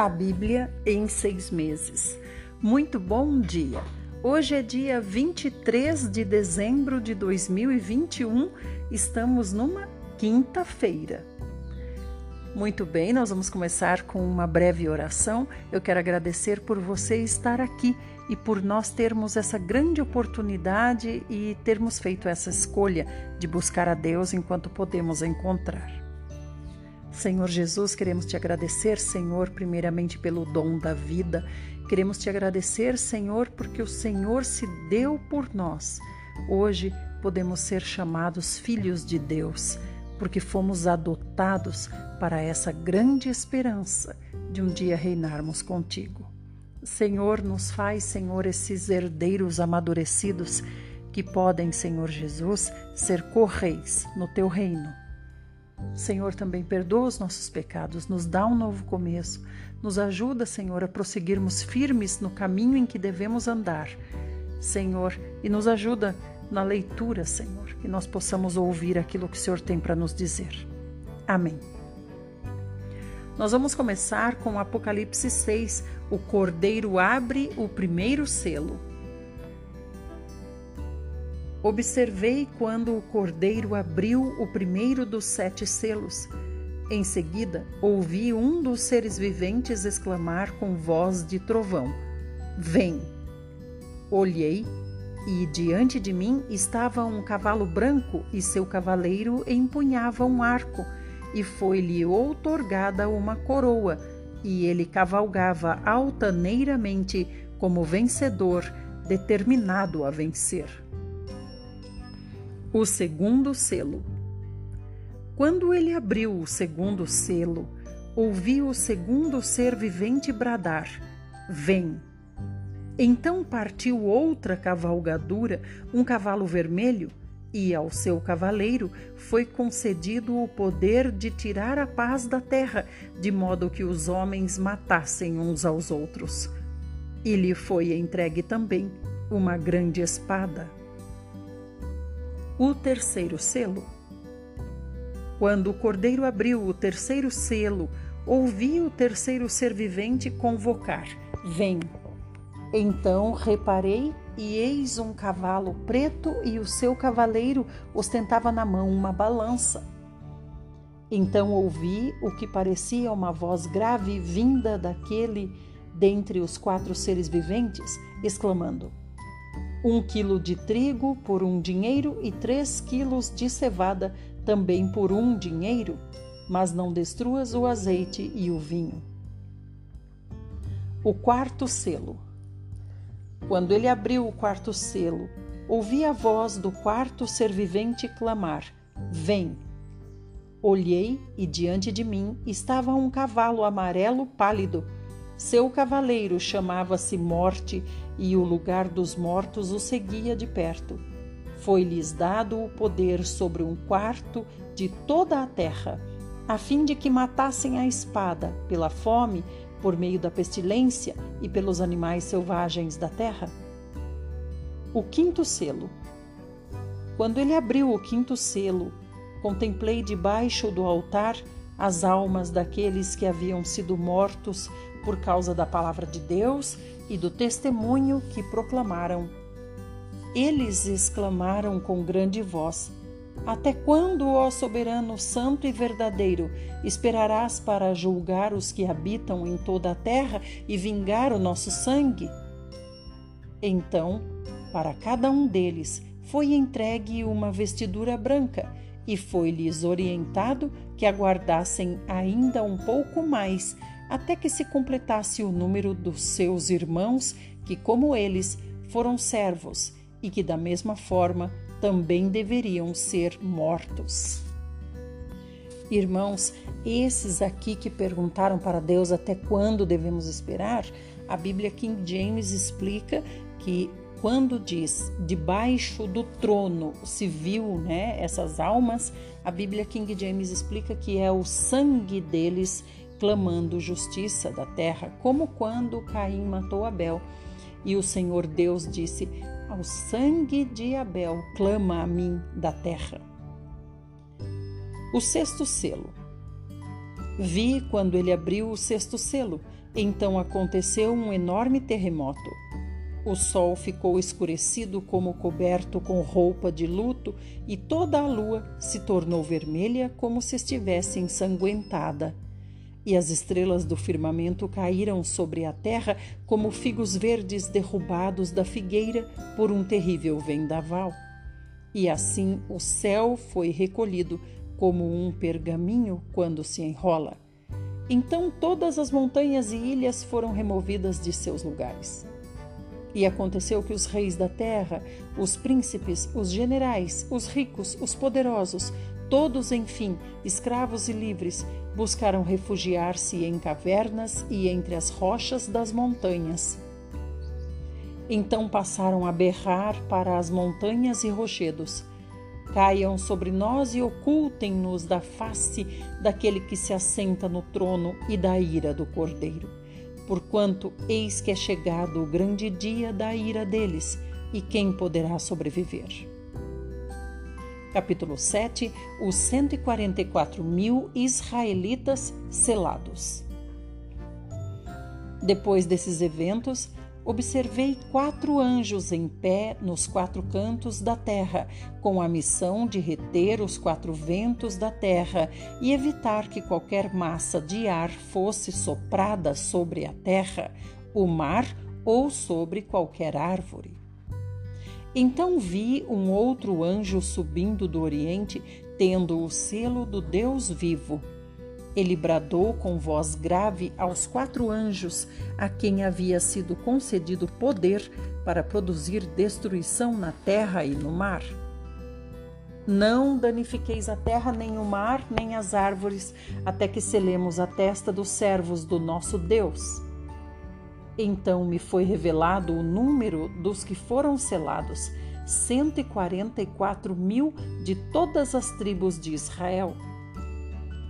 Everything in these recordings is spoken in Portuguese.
A Bíblia em seis meses. Muito bom dia! Hoje é dia 23 de dezembro de 2021, estamos numa quinta-feira. Muito bem, nós vamos começar com uma breve oração. Eu quero agradecer por você estar aqui e por nós termos essa grande oportunidade e termos feito essa escolha de buscar a Deus enquanto podemos encontrar. Senhor Jesus, queremos te agradecer, Senhor, primeiramente pelo dom da vida. Queremos te agradecer, Senhor, porque o Senhor se deu por nós. Hoje podemos ser chamados filhos de Deus, porque fomos adotados para essa grande esperança de um dia reinarmos contigo. Senhor, nos faz, Senhor, esses herdeiros amadurecidos que podem, Senhor Jesus, ser correis no teu reino Senhor, também perdoa os nossos pecados, nos dá um novo começo, nos ajuda, Senhor, a prosseguirmos firmes no caminho em que devemos andar, Senhor, e nos ajuda na leitura, Senhor, que nós possamos ouvir aquilo que o Senhor tem para nos dizer. Amém. Nós vamos começar com Apocalipse 6. O cordeiro abre o primeiro selo. Observei quando o cordeiro abriu o primeiro dos sete selos. Em seguida, ouvi um dos seres viventes exclamar com voz de trovão: Vem! Olhei e diante de mim estava um cavalo branco e seu cavaleiro empunhava um arco, e foi-lhe outorgada uma coroa, e ele cavalgava altaneiramente como vencedor, determinado a vencer. O segundo selo. Quando ele abriu o segundo selo, ouvi o segundo ser vivente bradar: Vem! Então partiu outra cavalgadura, um cavalo vermelho, e ao seu cavaleiro foi concedido o poder de tirar a paz da terra, de modo que os homens matassem uns aos outros. E lhe foi entregue também uma grande espada o terceiro selo. Quando o cordeiro abriu o terceiro selo, ouvi o terceiro ser vivente convocar: Vem! Então reparei e eis um cavalo preto e o seu cavaleiro ostentava na mão uma balança. Então ouvi o que parecia uma voz grave vinda daquele dentre os quatro seres viventes, exclamando: um quilo de trigo por um dinheiro e três quilos de cevada também por um dinheiro, mas não destruas o azeite e o vinho. O quarto selo. Quando ele abriu o quarto selo, ouvi a voz do quarto ser vivente clamar: Vem! Olhei e diante de mim estava um cavalo amarelo pálido seu cavaleiro chamava-se Morte e o lugar dos mortos o seguia de perto. Foi-lhes dado o poder sobre um quarto de toda a terra, a fim de que matassem a espada, pela fome, por meio da pestilência e pelos animais selvagens da terra. O quinto selo. Quando ele abriu o quinto selo, contemplei debaixo do altar as almas daqueles que haviam sido mortos por causa da palavra de Deus e do testemunho que proclamaram. Eles exclamaram com grande voz: Até quando, ó soberano santo e verdadeiro, esperarás para julgar os que habitam em toda a terra e vingar o nosso sangue? Então, para cada um deles foi entregue uma vestidura branca e foi-lhes orientado que aguardassem ainda um pouco mais até que se completasse o número dos seus irmãos, que, como eles, foram servos e que, da mesma forma, também deveriam ser mortos. Irmãos, esses aqui que perguntaram para Deus até quando devemos esperar, a Bíblia King James explica que quando diz debaixo do trono se viu né, essas almas, a Bíblia King James explica que é o sangue deles clamando justiça da terra, como quando Caim matou Abel. E o Senhor Deus disse: Ao sangue de Abel clama a mim da terra. O sexto selo. Vi quando ele abriu o sexto selo, Então aconteceu um enorme terremoto. O sol ficou escurecido como coberto com roupa de luto e toda a lua se tornou vermelha como se estivesse ensanguentada. E as estrelas do firmamento caíram sobre a terra como figos verdes derrubados da figueira por um terrível vendaval. E assim o céu foi recolhido como um pergaminho quando se enrola. Então todas as montanhas e ilhas foram removidas de seus lugares. E aconteceu que os reis da terra, os príncipes, os generais, os ricos, os poderosos, todos, enfim, escravos e livres, buscaram refugiar-se em cavernas e entre as rochas das montanhas. Então passaram a berrar para as montanhas e rochedos: Caiam sobre nós e ocultem-nos da face daquele que se assenta no trono e da ira do cordeiro porquanto eis que é chegado o grande dia da ira deles, e quem poderá sobreviver? Capítulo 7 Os 144 mil israelitas selados. Depois desses eventos, observei quatro anjos em pé nos quatro cantos da terra, com a missão de reter os quatro ventos da terra e evitar que qualquer massa de ar fosse soprada sobre a terra, o mar ou sobre qualquer árvore. Então vi um outro anjo subindo do Oriente, tendo o selo do Deus vivo ele bradou com voz grave aos quatro anjos, a quem havia sido concedido poder para produzir destruição na terra e no mar. Não danifiqueis a terra, nem o mar, nem as árvores, até que selemos a testa dos servos do nosso Deus. Então me foi revelado o número dos que foram selados, 144 mil de todas as tribos de Israel.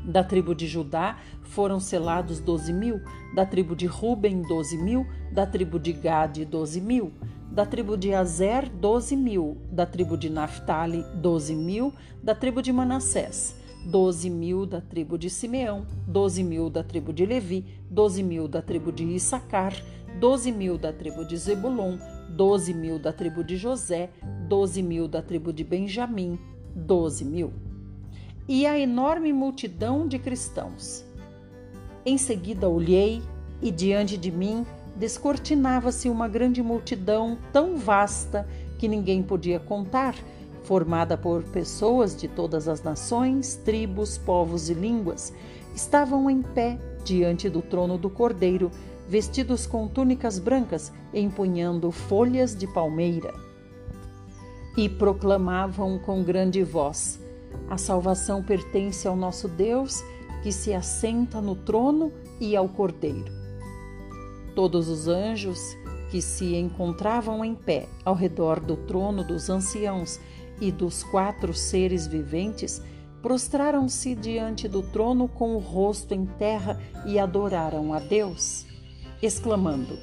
Da tribo de Judá foram selados doze mil, da tribo de Ruben, doze mil, da tribo de Gade, doze mil, da tribo de Azer, doze mil, da tribo de Naphtali, doze mil, da tribo de Manassés, doze mil da tribo de Simeão, doze mil da tribo de Levi, doze mil da tribo de Issacar, doze mil da tribo de Zebulon, doze mil da tribo de José, doze mil da tribo de Benjamim, doze mil e a enorme multidão de cristãos. Em seguida olhei e diante de mim descortinava-se uma grande multidão tão vasta que ninguém podia contar, formada por pessoas de todas as nações, tribos, povos e línguas. Estavam em pé diante do trono do Cordeiro, vestidos com túnicas brancas, empunhando folhas de palmeira. E proclamavam com grande voz: a salvação pertence ao nosso Deus, que se assenta no trono e ao Cordeiro. Todos os anjos que se encontravam em pé ao redor do trono dos anciãos e dos quatro seres viventes prostraram-se diante do trono com o rosto em terra e adoraram a Deus, exclamando: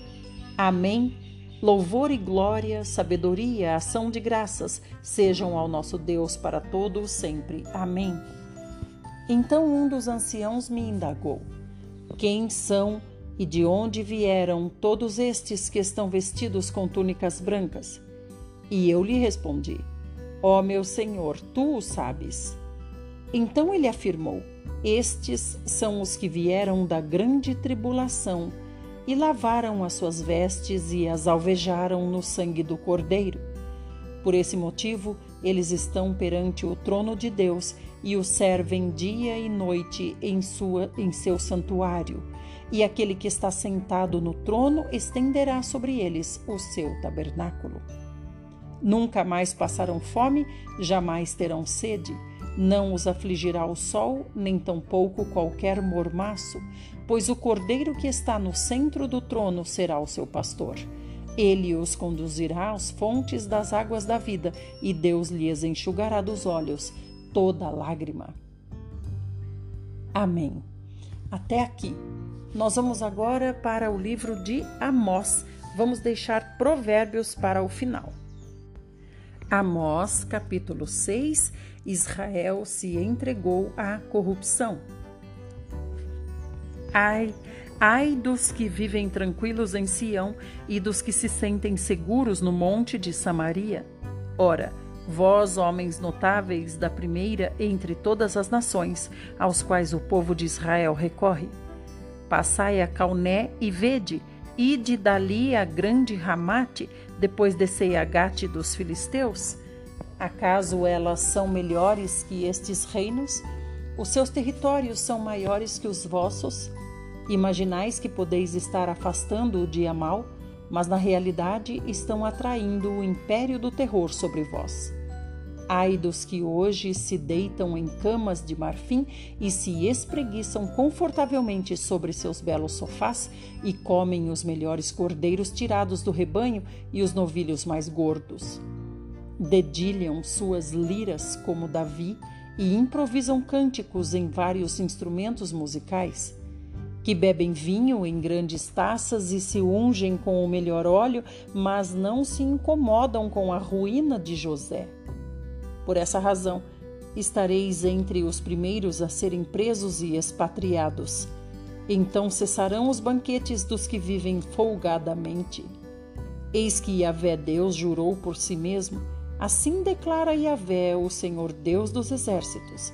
Amém Louvor e glória, sabedoria, ação de graças sejam ao nosso Deus para todo sempre. Amém. Então um dos anciãos me indagou: Quem são e de onde vieram todos estes que estão vestidos com túnicas brancas? E eu lhe respondi: Ó oh, meu Senhor, tu o sabes. Então ele afirmou: Estes são os que vieram da grande tribulação e lavaram as suas vestes e as alvejaram no sangue do Cordeiro. Por esse motivo, eles estão perante o trono de Deus e o servem dia e noite em, sua, em seu santuário. E aquele que está sentado no trono estenderá sobre eles o seu tabernáculo. Nunca mais passarão fome, jamais terão sede. Não os afligirá o sol, nem tampouco qualquer mormaço, pois o cordeiro que está no centro do trono será o seu pastor. Ele os conduzirá às fontes das águas da vida, e Deus lhes enxugará dos olhos toda lágrima. Amém. Até aqui. Nós vamos agora para o livro de Amós. Vamos deixar provérbios para o final. Amós, capítulo 6: Israel se entregou à corrupção. Ai, ai dos que vivem tranquilos em Sião e dos que se sentem seguros no monte de Samaria. Ora, vós, homens notáveis da primeira entre todas as nações, aos quais o povo de Israel recorre, passai a Cauné e vede, ide dali a grande Ramate, depois descei a Gate dos filisteus. Acaso elas são melhores que estes reinos? Os seus territórios são maiores que os vossos? Imaginais que podeis estar afastando o dia mau, mas na realidade estão atraindo o império do terror sobre vós. Ai dos que hoje se deitam em camas de marfim e se espreguiçam confortavelmente sobre seus belos sofás e comem os melhores cordeiros tirados do rebanho e os novilhos mais gordos. Dedilham suas liras como Davi e improvisam cânticos em vários instrumentos musicais que bebem vinho em grandes taças e se ungem com o melhor óleo, mas não se incomodam com a ruína de José. Por essa razão, estareis entre os primeiros a serem presos e expatriados. Então cessarão os banquetes dos que vivem folgadamente. Eis que Yahvé Deus jurou por si mesmo, assim declara Yahvé, o Senhor Deus dos exércitos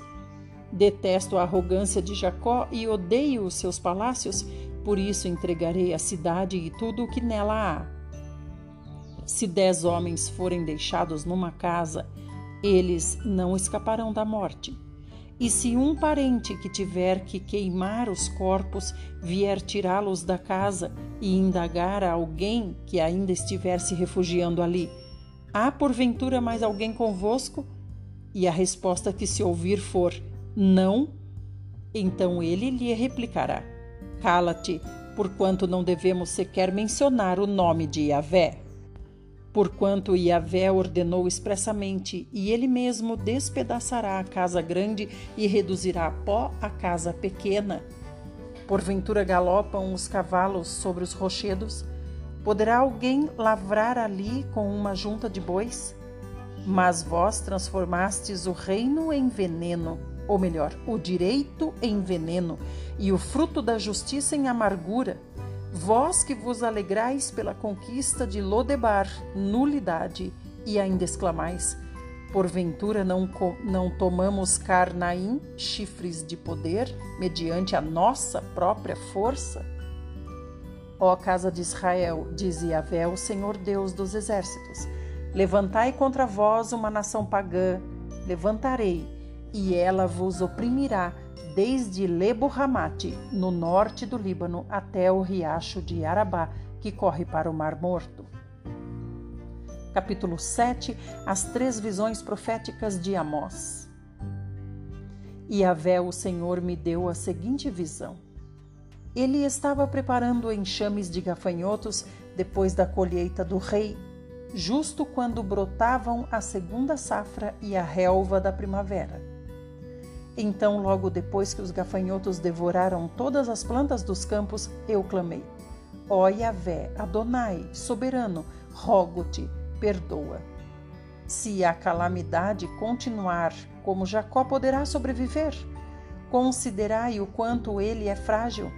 Detesto a arrogância de Jacó e odeio os seus palácios, por isso entregarei a cidade e tudo o que nela há. Se dez homens forem deixados numa casa, eles não escaparão da morte. E se um parente que tiver que queimar os corpos vier tirá-los da casa e indagar a alguém que ainda estiver se refugiando ali: Há porventura mais alguém convosco? E a resposta que se ouvir for: não, então ele lhe replicará: Cala-te, porquanto não devemos sequer mencionar o nome de Yahvé. Porquanto Yahvé ordenou expressamente, e ele mesmo despedaçará a casa grande e reduzirá a pó a casa pequena. Porventura galopam os cavalos sobre os rochedos? Poderá alguém lavrar ali com uma junta de bois? Mas vós transformastes o reino em veneno ou melhor, o direito em veneno e o fruto da justiça em amargura. Vós que vos alegrais pela conquista de Lodebar, nulidade, e ainda exclamais: Porventura não, não tomamos Carnaim, chifres de poder, mediante a nossa própria força? Ó casa de Israel, diz Yahvé, o Senhor Deus dos exércitos: Levantai contra vós uma nação pagã, levantarei e ela vos oprimirá desde Lebo-Ramate, no norte do Líbano, até o riacho de Arabá, que corre para o Mar Morto. Capítulo 7 As três visões proféticas de Amós. E Avé, o Senhor, me deu a seguinte visão. Ele estava preparando enxames de gafanhotos depois da colheita do rei, justo quando brotavam a segunda safra e a relva da primavera. Então, logo depois que os gafanhotos devoraram todas as plantas dos campos, eu clamei: Ó Yahvé, Adonai, soberano, rogo-te, perdoa. Se a calamidade continuar, como Jacó poderá sobreviver? Considerai o quanto ele é frágil.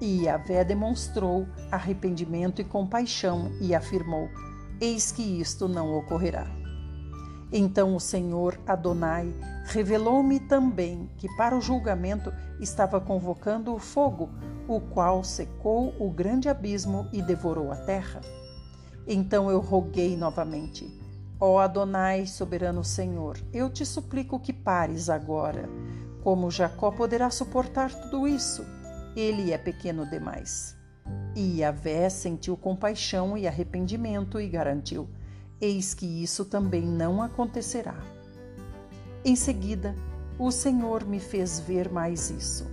E Yahvé demonstrou arrependimento e compaixão e afirmou: Eis que isto não ocorrerá. Então o Senhor Adonai revelou-me também que para o julgamento estava convocando o fogo, o qual secou o grande abismo e devorou a terra. Então eu roguei novamente: Ó Adonai, soberano Senhor, eu te suplico que pares agora. Como Jacó poderá suportar tudo isso? Ele é pequeno demais. E Yahvé sentiu compaixão e arrependimento e garantiu: eis que isso também não acontecerá. Em seguida, o Senhor me fez ver mais isso.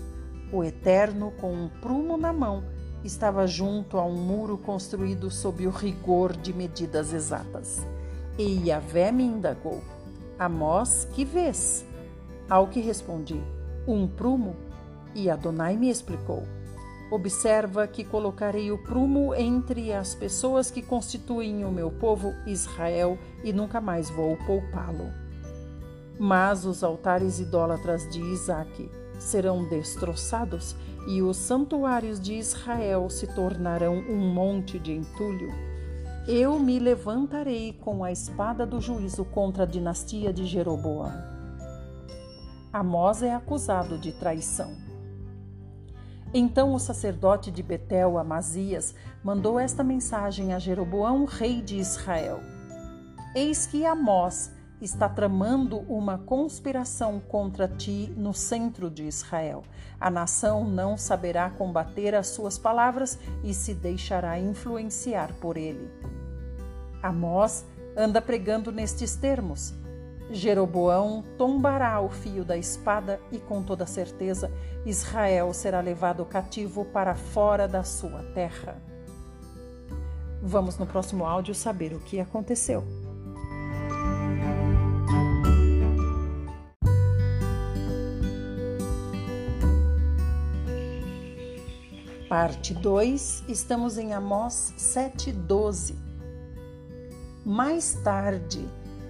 O Eterno, com um prumo na mão, estava junto a um muro construído sob o rigor de medidas exatas. E Yahvé me indagou: Amós, que vês? Ao que respondi: Um prumo. E Adonai me explicou: Observa que colocarei o prumo entre as pessoas que constituem o meu povo Israel e nunca mais vou poupá-lo. Mas os altares idólatras de Isaque serão destroçados e os santuários de Israel se tornarão um monte de entulho. Eu me levantarei com a espada do juízo contra a dinastia de Jeroboão. Amós é acusado de traição. Então o sacerdote de Betel, Amazias, mandou esta mensagem a Jeroboão, rei de Israel: Eis que Amós está tramando uma conspiração contra ti no centro de Israel. A nação não saberá combater as suas palavras e se deixará influenciar por ele. Amós anda pregando nestes termos: Jeroboão tombará o fio da espada e, com toda certeza, Israel será levado cativo para fora da sua terra. Vamos no próximo áudio saber o que aconteceu. Parte 2, estamos em Amós 7,12. Mais tarde,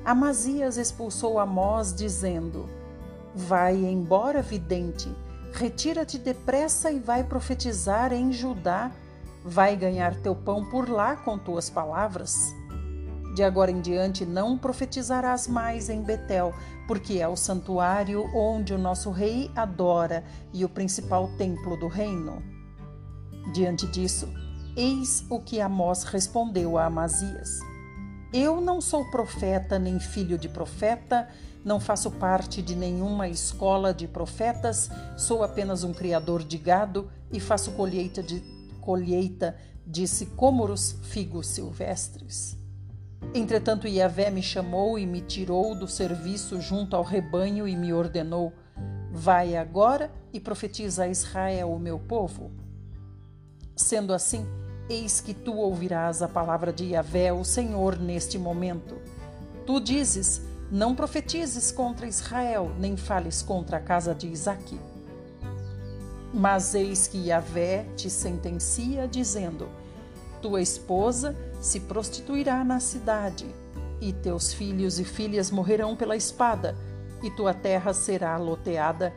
Amazias expulsou Amós, dizendo: Vai embora, vidente, retira-te depressa e vai profetizar em Judá. Vai ganhar teu pão por lá com tuas palavras. De agora em diante não profetizarás mais em Betel, porque é o santuário onde o nosso rei adora e o principal templo do reino. Diante disso, eis o que Amós respondeu a Amazias: Eu não sou profeta nem filho de profeta, não faço parte de nenhuma escola de profetas, sou apenas um criador de gado e faço colheita de colheita de sicômoros figos silvestres. Entretanto, Yahvé me chamou e me tirou do serviço junto ao rebanho e me ordenou: Vai agora e profetiza a Israel, o meu povo. Sendo assim, eis que tu ouvirás a palavra de Yahvé, o Senhor, neste momento. Tu dizes: Não profetizes contra Israel, nem fales contra a casa de Isaque. Mas eis que Yahvé te sentencia, dizendo: Tua esposa se prostituirá na cidade, e teus filhos e filhas morrerão pela espada, e tua terra será loteada,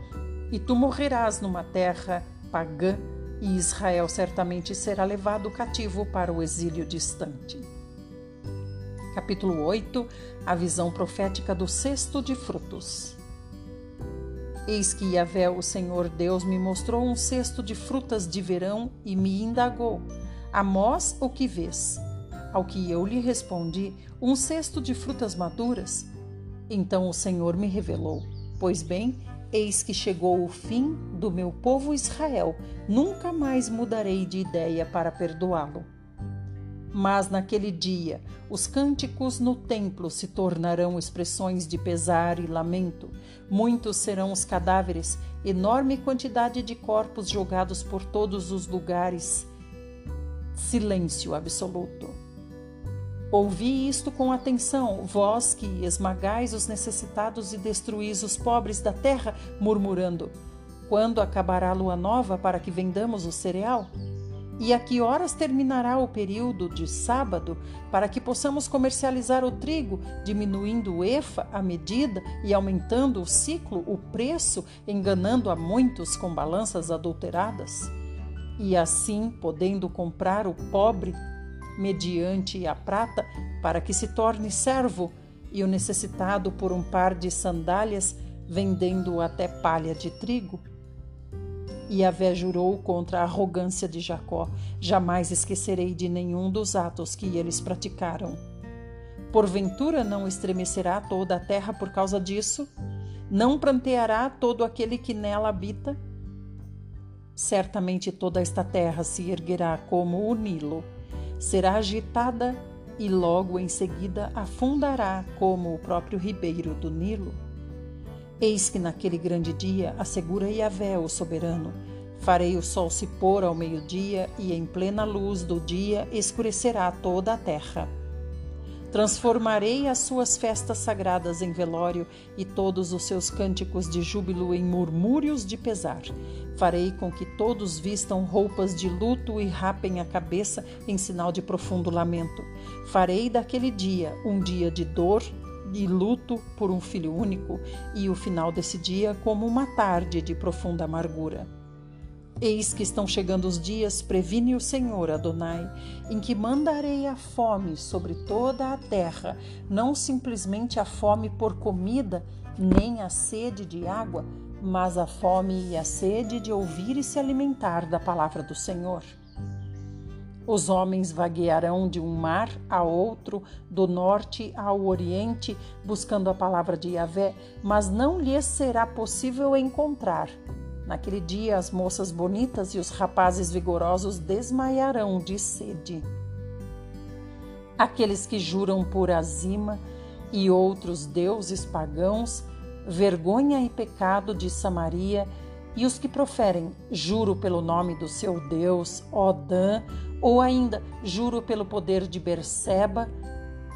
e tu morrerás numa terra pagã e Israel certamente será levado cativo para o exílio distante. Capítulo 8 A visão profética do cesto de frutos. Eis que Yahvé, o Senhor Deus, me mostrou um cesto de frutas de verão e me indagou: Amós, o que vês? Ao que eu lhe respondi: Um cesto de frutas maduras. Então o Senhor me revelou: Pois bem, Eis que chegou o fim do meu povo Israel, nunca mais mudarei de ideia para perdoá-lo. Mas naquele dia, os cânticos no templo se tornarão expressões de pesar e lamento. Muitos serão os cadáveres, enorme quantidade de corpos jogados por todos os lugares. Silêncio absoluto. Ouvi isto com atenção, vós que esmagais os necessitados e destruís os pobres da terra, murmurando: Quando acabará a lua nova para que vendamos o cereal? E a que horas terminará o período de sábado para que possamos comercializar o trigo, diminuindo o efa, a medida, e aumentando o ciclo, o preço, enganando a muitos com balanças adulteradas? E assim, podendo comprar o pobre mediante a prata, para que se torne servo, e o necessitado por um par de sandálias, vendendo até palha de trigo? E Avé jurou contra a arrogância de Jacó: jamais esquecerei de nenhum dos atos que eles praticaram. Porventura não estremecerá toda a terra por causa disso? Não pranteará todo aquele que nela habita? Certamente toda esta terra se erguerá como o Nilo será agitada e logo em seguida afundará como o próprio ribeiro do Nilo. Eis que naquele grande dia, assegura Yahvé, o soberano, farei o sol se pôr ao meio-dia e em plena luz do dia escurecerá toda a terra. Transformarei as suas festas sagradas em velório e todos os seus cânticos de júbilo em murmúrios de pesar. Farei com que todos vistam roupas de luto e rapem a cabeça em sinal de profundo lamento. Farei daquele dia um dia de dor, de luto por um filho único e o final desse dia como uma tarde de profunda amargura. Eis que estão chegando os dias, previne o Senhor Adonai, em que mandarei a fome sobre toda a terra, não simplesmente a fome por comida, nem a sede de água, mas a fome e a sede de ouvir e se alimentar da palavra do Senhor. Os homens vaguearão de um mar a outro, do norte ao oriente, buscando a palavra de Yahvé, mas não lhes será possível encontrar. Naquele dia, as moças bonitas e os rapazes vigorosos desmaiarão de sede. Aqueles que juram por Azima e outros deuses pagãos, vergonha e pecado de Samaria, e os que proferem juro pelo nome do seu Deus, Odã, ou ainda juro pelo poder de Berseba,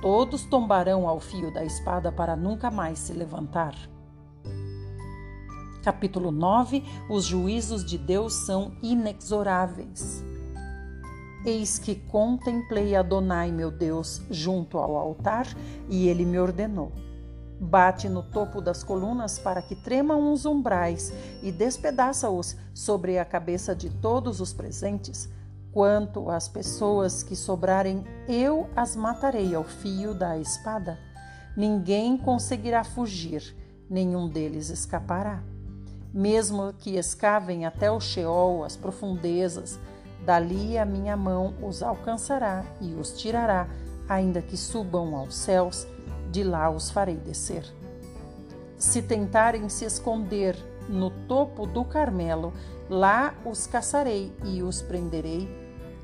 todos tombarão ao fio da espada para nunca mais se levantar. Capítulo 9 Os juízos de Deus são inexoráveis. Eis que contemplei Adonai, meu Deus, junto ao altar, e ele me ordenou: Bate no topo das colunas para que tremam os umbrais e despedaça-os sobre a cabeça de todos os presentes. Quanto às pessoas que sobrarem, eu as matarei ao fio da espada. Ninguém conseguirá fugir, nenhum deles escapará. Mesmo que escavem até o Sheol, as profundezas, dali a minha mão os alcançará e os tirará, ainda que subam aos céus de lá os farei descer. Se tentarem se esconder no topo do Carmelo, lá os caçarei e os prenderei.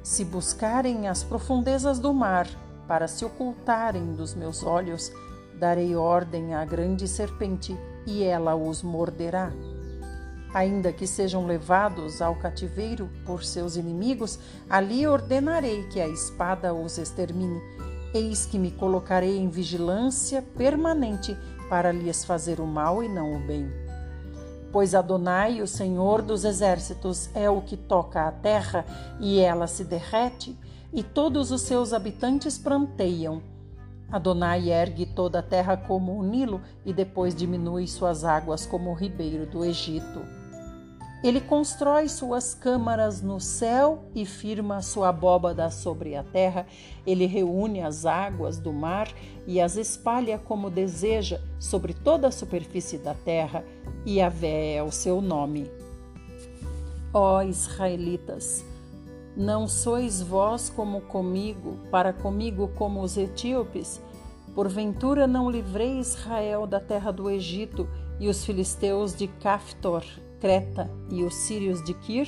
Se buscarem as profundezas do mar para se ocultarem dos meus olhos, darei ordem à grande serpente e ela os morderá. Ainda que sejam levados ao cativeiro por seus inimigos, ali ordenarei que a espada os extermine Eis que me colocarei em vigilância permanente para lhes fazer o mal e não o bem. Pois Adonai, o Senhor dos exércitos, é o que toca a terra e ela se derrete, e todos os seus habitantes pranteiam. Adonai ergue toda a terra como o Nilo e depois diminui suas águas como o ribeiro do Egito. Ele constrói suas câmaras no céu e firma sua abóbada sobre a terra. Ele reúne as águas do mar e as espalha como deseja sobre toda a superfície da terra, e Vé é o seu nome. Ó israelitas, não sois vós como comigo, para comigo como os etíopes? Porventura não livrei Israel da terra do Egito e os filisteus de Caftor Creta e os sírios de Kir?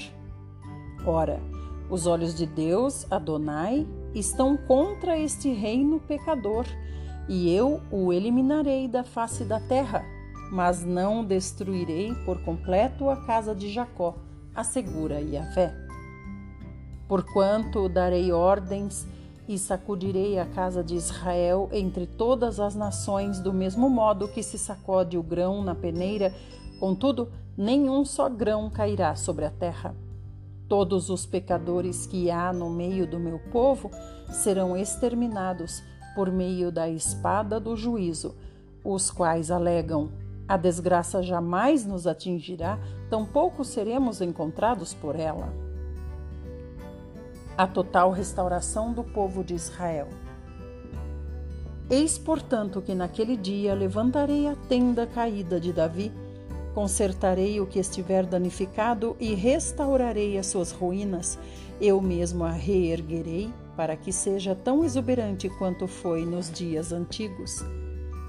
Ora, os olhos de Deus, Adonai, estão contra este reino pecador, e eu o eliminarei da face da terra, mas não destruirei por completo a casa de Jacó, assegura Yahvé. Porquanto darei ordens e sacudirei a casa de Israel entre todas as nações, do mesmo modo que se sacode o grão na peneira, contudo, nenhum só grão cairá sobre a terra. Todos os pecadores que há no meio do meu povo serão exterminados por meio da espada do juízo, os quais alegam: a desgraça jamais nos atingirá, tampouco seremos encontrados por ela. A total restauração do povo de Israel. Eis, portanto, que naquele dia levantarei a tenda caída de Davi Consertarei o que estiver danificado e restaurarei as suas ruínas. Eu mesmo a reerguerei, para que seja tão exuberante quanto foi nos dias antigos,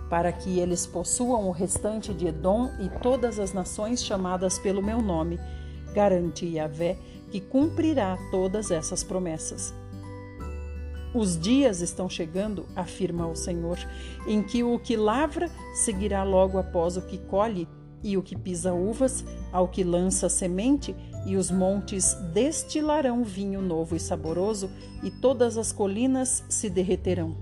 para que eles possuam o restante de Edom e todas as nações chamadas pelo meu nome. Garante Yahvé que cumprirá todas essas promessas. Os dias estão chegando, afirma o Senhor, em que o que lavra seguirá logo após o que colhe e o que pisa uvas, ao que lança semente, e os montes destilarão vinho novo e saboroso, e todas as colinas se derreterão.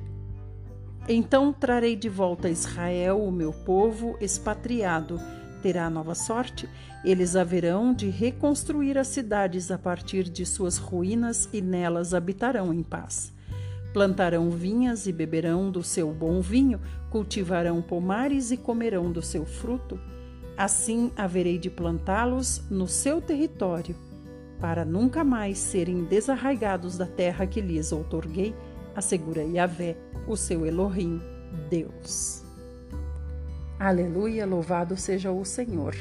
Então trarei de volta a Israel, o meu povo expatriado. Terá nova sorte? Eles haverão de reconstruir as cidades a partir de suas ruínas e nelas habitarão em paz. Plantarão vinhas e beberão do seu bom vinho, cultivarão pomares e comerão do seu fruto. Assim haverei de plantá-los no seu território, para nunca mais serem desarraigados da terra que lhes outorguei, assegura Yahvé, o seu Elohim, Deus. Aleluia, louvado seja o Senhor,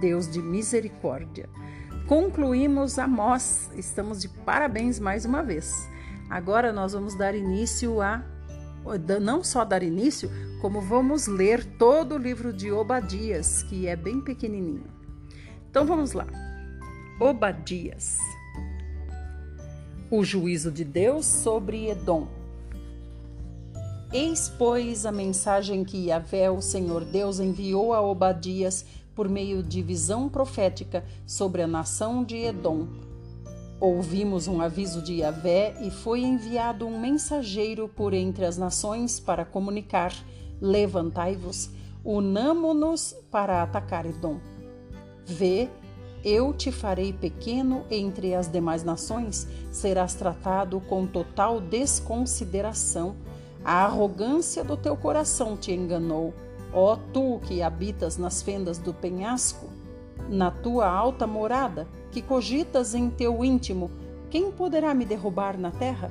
Deus de misericórdia. Concluímos Amós, estamos de parabéns mais uma vez. Agora nós vamos dar início a não só dar início, como vamos ler todo o livro de Obadias, que é bem pequenininho. Então vamos lá. Obadias. O juízo de Deus sobre Edom. Eis, pois, a mensagem que Yahvé, o Senhor Deus, enviou a Obadias por meio de visão profética sobre a nação de Edom Ouvimos um aviso de Yahvé e foi enviado um mensageiro por entre as nações para comunicar: Levantai-vos, unamo-nos para atacar Edom. Vê, eu te farei pequeno entre as demais nações, serás tratado com total desconsideração. A arrogância do teu coração te enganou, ó tu que habitas nas fendas do penhasco na tua alta morada, que cogitas em teu íntimo, quem poderá me derrubar na terra?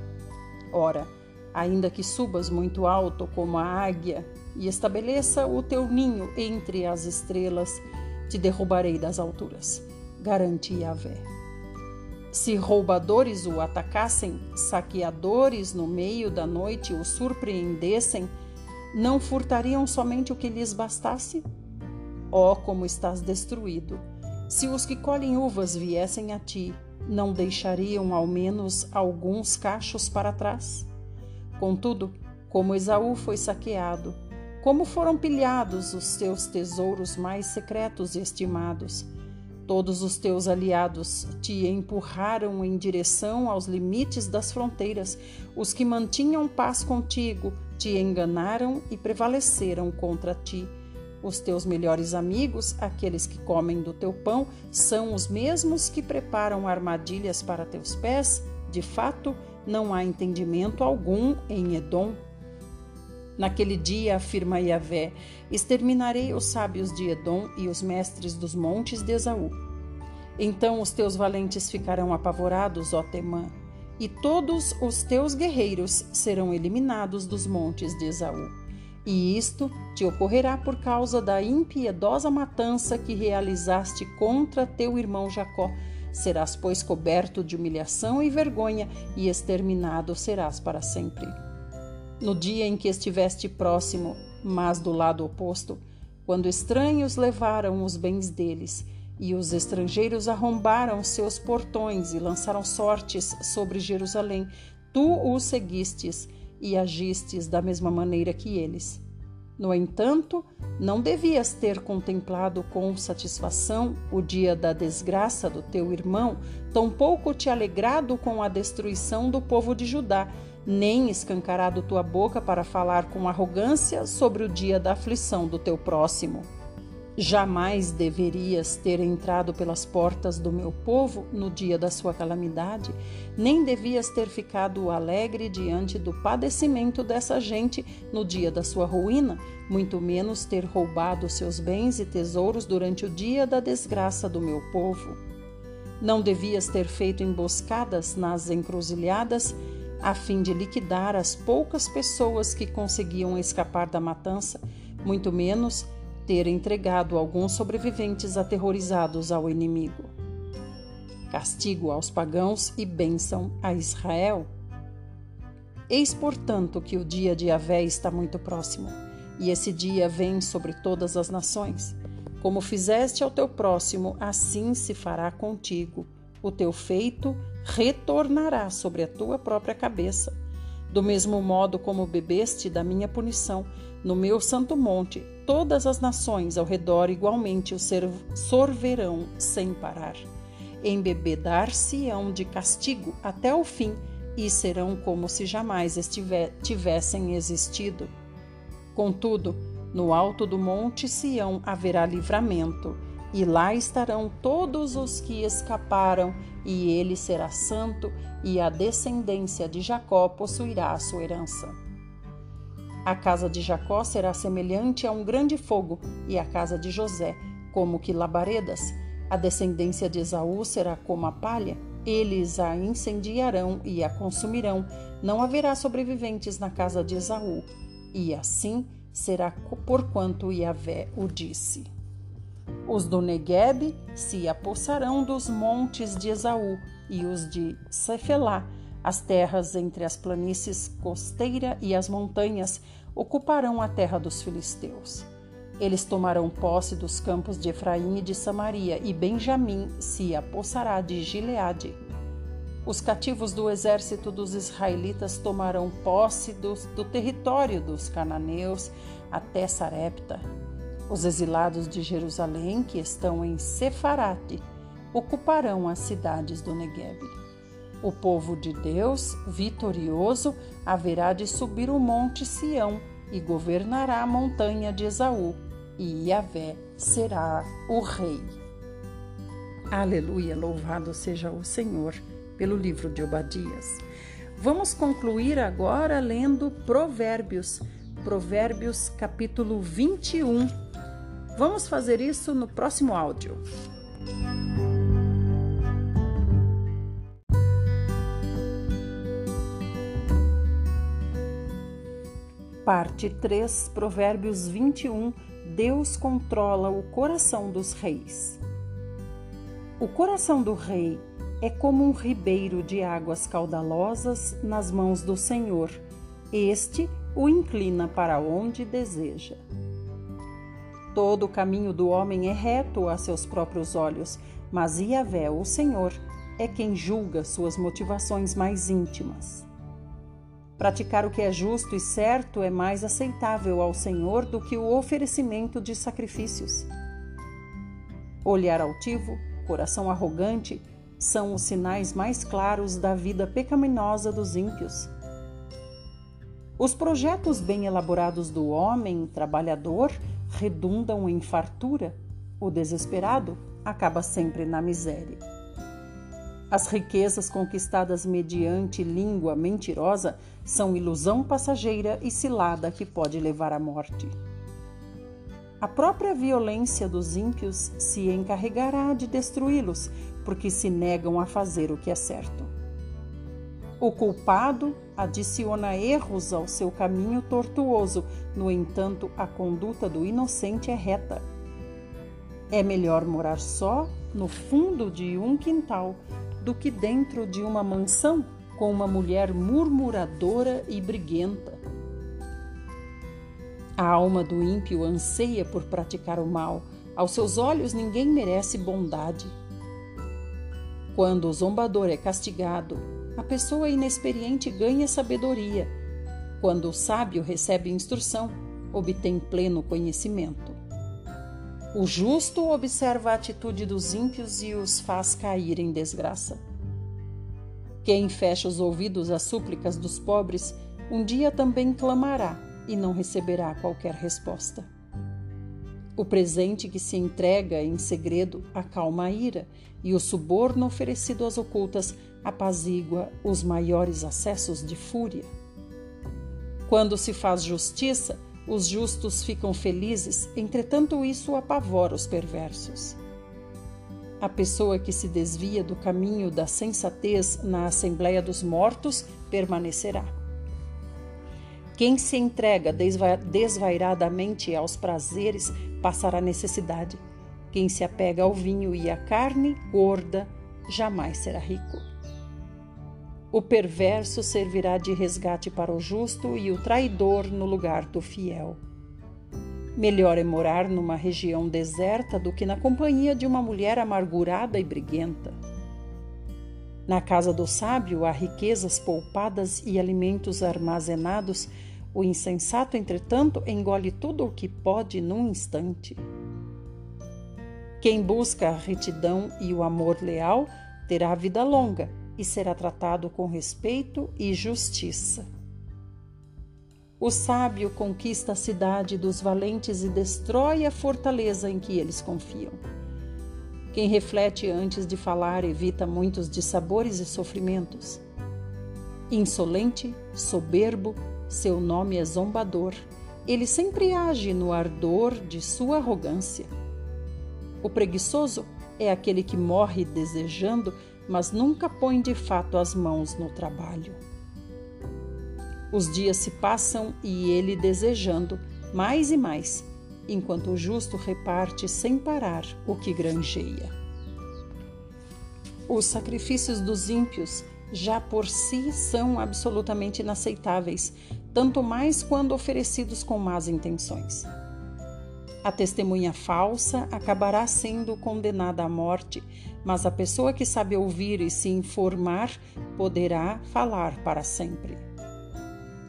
Ora, ainda que subas muito alto como a águia e estabeleça o teu ninho entre as estrelas, te derrubarei das alturas. Garante Yahvé. Se roubadores o atacassem, saqueadores no meio da noite o surpreendessem, não furtariam somente o que lhes bastasse? Oh, como estás destruído! Se os que colhem uvas viessem a ti, não deixariam ao menos alguns cachos para trás? Contudo, como Esaú foi saqueado, como foram pilhados os teus tesouros mais secretos e estimados, todos os teus aliados te empurraram em direção aos limites das fronteiras, os que mantinham paz contigo te enganaram e prevaleceram contra ti os teus melhores amigos, aqueles que comem do teu pão, são os mesmos que preparam armadilhas para teus pés? De fato, não há entendimento algum em Edom. Naquele dia, afirma Yahvé, exterminarei os sábios de Edom e os mestres dos montes de Esaú. Então os teus valentes ficarão apavorados, ó Temã, e todos os teus guerreiros serão eliminados dos montes de Esaú. E isto te ocorrerá por causa da impiedosa matança que realizaste contra teu irmão Jacó. Serás, pois, coberto de humilhação e vergonha, e exterminado serás para sempre. No dia em que estiveste próximo, mas do lado oposto, quando estranhos levaram os bens deles, e os estrangeiros arrombaram seus portões e lançaram sortes sobre Jerusalém, tu os seguistes e agistes da mesma maneira que eles. No entanto, não devias ter contemplado com satisfação o dia da desgraça do teu irmão, tampouco te alegrado com a destruição do povo de Judá, nem escancarado tua boca para falar com arrogância sobre o dia da aflição do teu próximo. Jamais deverias ter entrado pelas portas do meu povo no dia da sua calamidade, nem devias ter ficado alegre diante do padecimento dessa gente no dia da sua ruína, muito menos ter roubado seus bens e tesouros durante o dia da desgraça do meu povo. Não devias ter feito emboscadas nas encruzilhadas, a fim de liquidar as poucas pessoas que conseguiam escapar da matança, muito menos ter entregado alguns sobreviventes aterrorizados ao inimigo. Castigo aos pagãos e bênção a Israel. Eis, portanto, que o dia de Avé está muito próximo, e esse dia vem sobre todas as nações. Como fizeste ao teu próximo, assim se fará contigo. O teu feito retornará sobre a tua própria cabeça. Do mesmo modo como bebeste da minha punição, no meu santo monte, todas as nações ao redor igualmente o sorverão sem parar. Embebedar-se-ão de castigo até o fim e serão como se jamais tivessem existido. Contudo, no alto do monte Sião haverá livramento, e lá estarão todos os que escaparam, e ele será santo, e a descendência de Jacó possuirá a sua herança. A casa de Jacó será semelhante a um grande fogo, e a casa de José, como que labaredas. A descendência de Esaú será como a palha, eles a incendiarão e a consumirão. Não haverá sobreviventes na casa de Esaú. E assim será porquanto Yahvé o disse. Os do Negueb se apossarão dos montes de Esaú e os de Cefelá, as terras entre as planícies costeira e as montanhas, ocuparão a terra dos filisteus. Eles tomarão posse dos campos de Efraim e de Samaria, e Benjamim se apossará de Gileade. Os cativos do exército dos israelitas tomarão posse do, território dos cananeus até Sarepta. Os exilados de Jerusalém, que estão em Sefarate, ocuparão as cidades do Negueb. O povo de Deus, vitorioso, haverá de subir o monte Sião e governará a montanha de Esaú, e Yahvé será o rei. Aleluia, louvado seja o Senhor pelo livro de Obadias. Vamos concluir agora lendo Provérbios, Provérbios capítulo 21 Vamos fazer isso no próximo áudio. Parte 3, Provérbios 21. Deus controla o coração dos reis. O coração do rei é como um ribeiro de águas caudalosas nas mãos do Senhor. Este o inclina para onde deseja. Todo o caminho do homem é reto a seus próprios olhos, mas Yahvé, o Senhor, é quem julga suas motivações mais íntimas. Praticar o que é justo e certo é mais aceitável ao Senhor do que o oferecimento de sacrifícios. Olhar altivo, coração arrogante, são os sinais mais claros da vida pecaminosa dos ímpios. Os projetos bem elaborados do homem trabalhador redundam em fartura, o desesperado acaba sempre na miséria. As riquezas conquistadas mediante língua mentirosa são ilusão passageira e cilada que pode levar à morte. A própria violência dos ímpios se encarregará de destruí-los, porque se negam a fazer o que é certo. O culpado adiciona erros ao seu caminho tortuoso, no entanto, a conduta do inocente é reta. É melhor morar só no fundo de um quintal do que dentro de uma mansão com uma mulher murmuradora e briguenta. A alma do ímpio anseia por praticar o mal. Aos seus olhos, ninguém merece bondade. Quando o zombador é castigado, a pessoa inexperiente ganha sabedoria. Quando o sábio recebe instrução, obtém pleno conhecimento. O justo observa a atitude dos ímpios e os faz cair em desgraça. Quem fecha os ouvidos às súplicas dos pobres, um dia também clamará e não receberá qualquer resposta. O presente que se entrega em segredo acalma a ira, e o suborno oferecido às ocultas apazigua os maiores acessos de fúria. Quando se faz justiça, os justos ficam felizes, entretanto, isso apavora os perversos. A pessoa que se desvia do caminho da sensatez na Assembleia dos Mortos permanecerá. Quem se entrega desvairadamente aos prazeres passará necessidade. Quem se apega ao vinho e à carne gorda jamais será rico. O perverso servirá de resgate para o justo e o traidor no lugar do fiel. Melhor é morar numa região deserta do que na companhia de uma mulher amargurada e briguenta. Na casa do sábio há riquezas poupadas e alimentos armazenados. O insensato, entretanto, engole tudo o que pode num instante. Quem busca a retidão e o amor leal terá vida longa e será tratado com respeito e justiça. O sábio conquista a cidade dos valentes e destrói a fortaleza em que eles confiam. Quem reflete antes de falar evita muitos dissabores e sofrimentos. Insolente, soberbo, seu nome é zombador. Ele sempre age no ardor de sua arrogância. O preguiçoso é aquele que morre desejando, mas nunca põe de fato as mãos no trabalho. Os dias se passam e ele desejando mais e mais, enquanto o justo reparte sem parar o que granjeia. Os sacrifícios dos ímpios já por si são absolutamente inaceitáveis, tanto mais quando oferecidos com más intenções. A testemunha falsa acabará sendo condenada à morte, mas a pessoa que sabe ouvir e se informar poderá falar para sempre.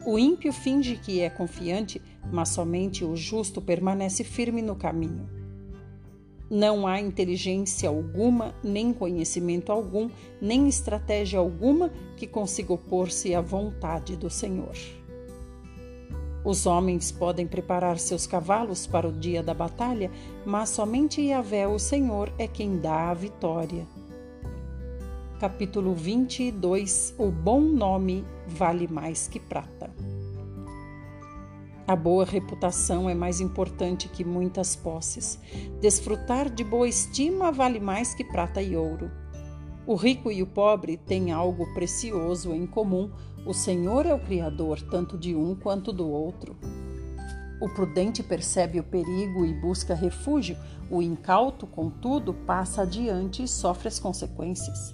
O ímpio finge que é confiante, mas somente o justo permanece firme no caminho. Não há inteligência alguma, nem conhecimento algum, nem estratégia alguma que consiga opor-se à vontade do Senhor. Os homens podem preparar seus cavalos para o dia da batalha, mas somente Yahvé, o Senhor, é quem dá a vitória. Capítulo 22 O bom nome vale mais que prata. A boa reputação é mais importante que muitas posses. Desfrutar de boa estima vale mais que prata e ouro. O rico e o pobre têm algo precioso em comum. O Senhor é o Criador tanto de um quanto do outro. O prudente percebe o perigo e busca refúgio. O incauto, contudo, passa adiante e sofre as consequências.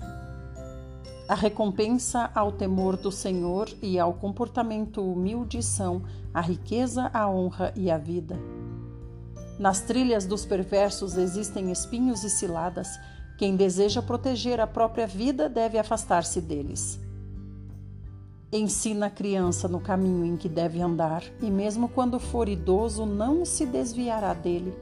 A recompensa ao temor do Senhor e ao comportamento humilde são a riqueza, a honra e a vida. Nas trilhas dos perversos existem espinhos e ciladas. Quem deseja proteger a própria vida deve afastar-se deles. Ensina a criança no caminho em que deve andar, e mesmo quando for idoso, não se desviará dele.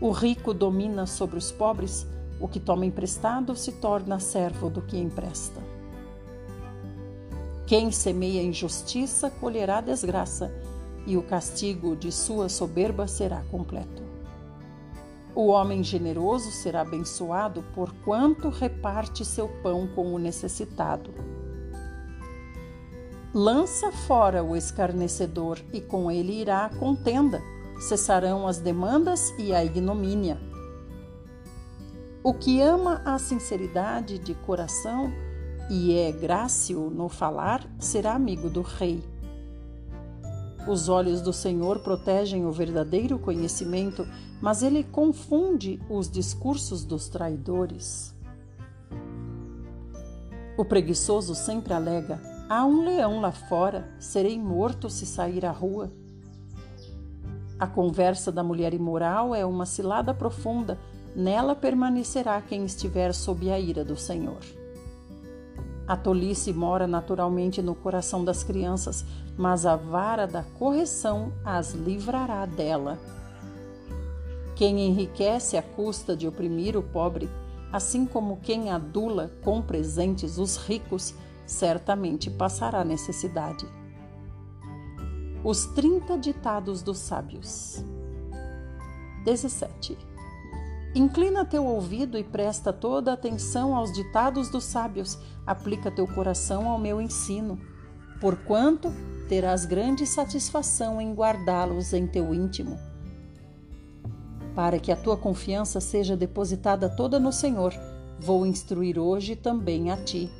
O rico domina sobre os pobres o que toma emprestado se torna servo do que empresta. Quem semeia injustiça colherá desgraça, e o castigo de sua soberba será completo. O homem generoso será abençoado por quanto reparte seu pão com o necessitado. Lança fora o escarnecedor, e com ele irá a contenda, cessarão as demandas e a ignomínia o que ama a sinceridade de coração e é grácil no falar será amigo do rei. Os olhos do Senhor protegem o verdadeiro conhecimento, mas ele confunde os discursos dos traidores. O preguiçoso sempre alega: há um leão lá fora, serei morto se sair à rua. A conversa da mulher imoral é uma cilada profunda nela permanecerá quem estiver sob a ira do Senhor. A tolice mora naturalmente no coração das crianças, mas a vara da correção as livrará dela. Quem enriquece à custa de oprimir o pobre, assim como quem adula com presentes os ricos, certamente passará necessidade. Os 30 ditados dos sábios. 17. Inclina teu ouvido e presta toda atenção aos ditados dos sábios, aplica teu coração ao meu ensino, porquanto terás grande satisfação em guardá-los em teu íntimo. Para que a tua confiança seja depositada toda no Senhor, vou instruir hoje também a ti.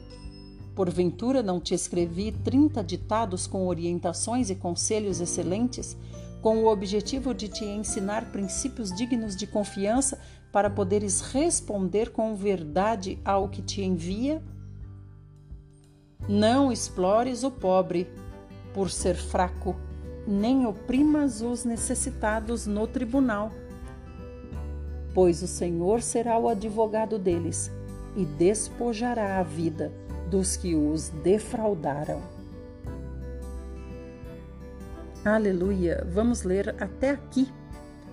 Porventura não te escrevi trinta ditados com orientações e conselhos excelentes, com o objetivo de te ensinar princípios dignos de confiança para poderes responder com verdade ao que te envia? Não explores o pobre por ser fraco, nem oprimas os necessitados no tribunal, pois o Senhor será o advogado deles e despojará a vida dos que os defraudaram. Aleluia! Vamos ler até aqui.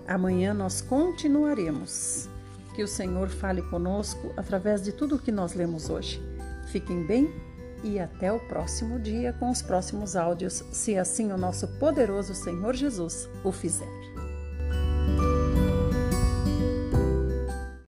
Amanhã nós continuaremos. Que o Senhor fale conosco através de tudo o que nós lemos hoje. Fiquem bem e até o próximo dia com os próximos áudios, se assim o nosso poderoso Senhor Jesus o fizer.